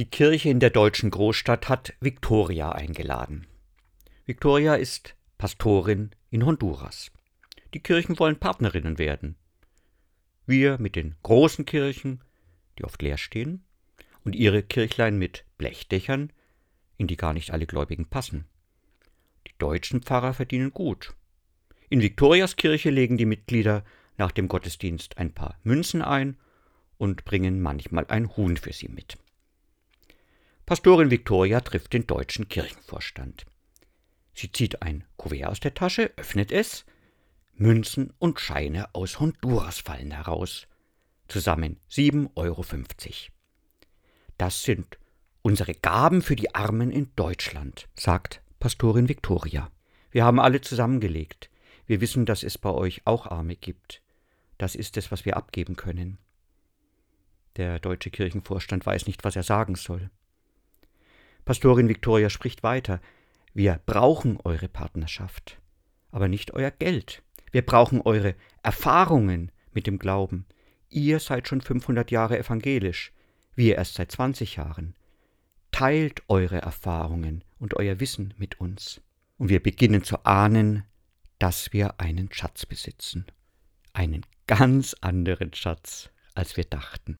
Die Kirche in der deutschen Großstadt hat Victoria eingeladen. Victoria ist Pastorin in Honduras. Die Kirchen wollen Partnerinnen werden. Wir mit den großen Kirchen, die oft leer stehen, und ihre Kirchlein mit Blechdächern, in die gar nicht alle Gläubigen passen. Die deutschen Pfarrer verdienen gut. In Victorias Kirche legen die Mitglieder nach dem Gottesdienst ein paar Münzen ein und bringen manchmal ein Huhn für sie mit. Pastorin Victoria trifft den deutschen Kirchenvorstand. Sie zieht ein Kuvert aus der Tasche, öffnet es. Münzen und Scheine aus Honduras fallen heraus. Zusammen 7,50 Euro. Das sind unsere Gaben für die Armen in Deutschland, sagt Pastorin Victoria. Wir haben alle zusammengelegt. Wir wissen, dass es bei euch auch Arme gibt. Das ist es, was wir abgeben können. Der deutsche Kirchenvorstand weiß nicht, was er sagen soll. Pastorin Victoria spricht weiter. Wir brauchen eure Partnerschaft, aber nicht euer Geld. Wir brauchen eure Erfahrungen mit dem Glauben. Ihr seid schon 500 Jahre evangelisch, wir erst seit 20 Jahren. Teilt eure Erfahrungen und euer Wissen mit uns. Und wir beginnen zu ahnen, dass wir einen Schatz besitzen. Einen ganz anderen Schatz, als wir dachten.